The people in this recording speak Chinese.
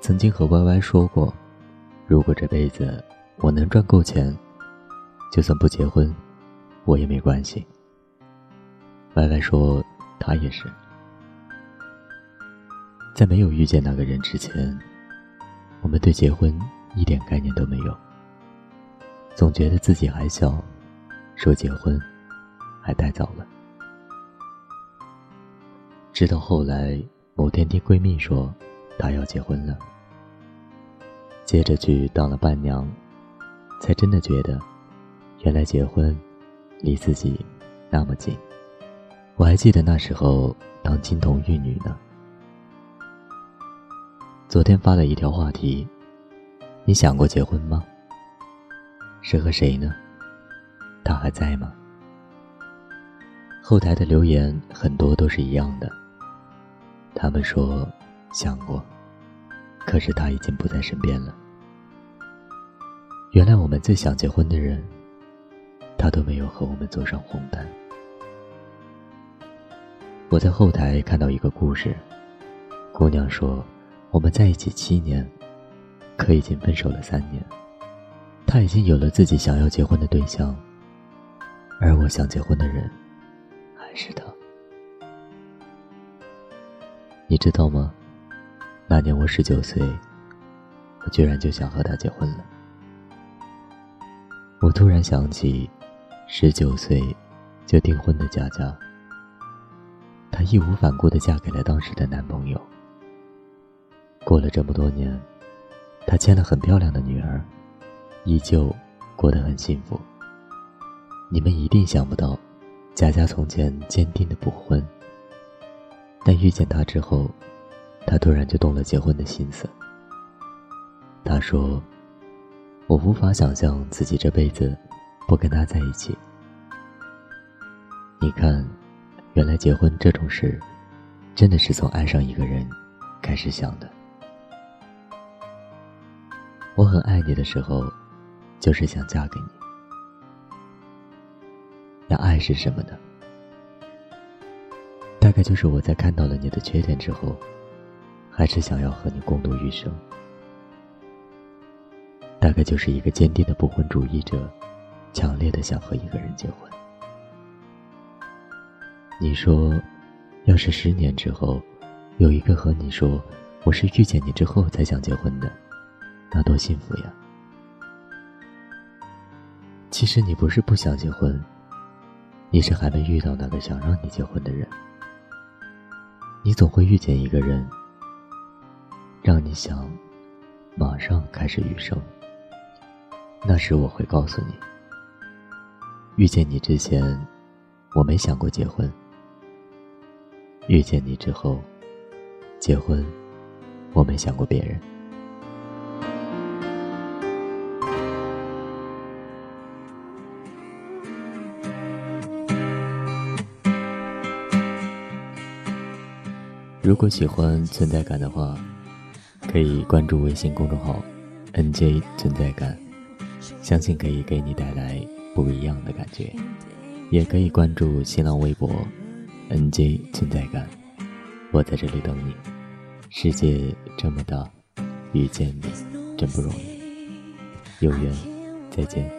曾经和 Y Y 说过，如果这辈子我能赚够钱，就算不结婚，我也没关系。Y Y 说他也是，在没有遇见那个人之前，我们对结婚一点概念都没有，总觉得自己还小，说结婚还太早了。直到后来某天听闺蜜说。她要结婚了，接着去当了伴娘，才真的觉得，原来结婚离自己那么近。我还记得那时候当金童玉女呢。昨天发了一条话题：你想过结婚吗？是和谁呢？他还在吗？后台的留言很多都是一样的，他们说。想过，可是他已经不在身边了。原来我们最想结婚的人，他都没有和我们走上红毯。我在后台看到一个故事，姑娘说：“我们在一起七年，可已经分手了三年。他已经有了自己想要结婚的对象，而我想结婚的人，还是他。你知道吗？”那年我十九岁，我居然就想和他结婚了。我突然想起，十九岁就订婚的佳佳，她义无反顾的嫁给了当时的男朋友。过了这么多年，她牵了很漂亮的女儿，依旧过得很幸福。你们一定想不到，佳佳从前坚定的不婚，但遇见他之后。他突然就动了结婚的心思。他说：“我无法想象自己这辈子不跟他在一起。”你看，原来结婚这种事，真的是从爱上一个人开始想的。我很爱你的时候，就是想嫁给你。那爱是什么呢？大概就是我在看到了你的缺点之后。还是想要和你共度余生，大概就是一个坚定的不婚主义者，强烈的想和一个人结婚。你说，要是十年之后，有一个和你说我是遇见你之后才想结婚的，那多幸福呀！其实你不是不想结婚，你是还没遇到那个想让你结婚的人。你总会遇见一个人。让你想马上开始余生。那时我会告诉你，遇见你之前，我没想过结婚；遇见你之后，结婚，我没想过别人。如果喜欢存在感的话。可以关注微信公众号 “nj 存在感”，相信可以给你带来不一样的感觉。也可以关注新浪微博 “nj 存在感”，我在这里等你。世界这么大，遇见你真不容易。有缘再见。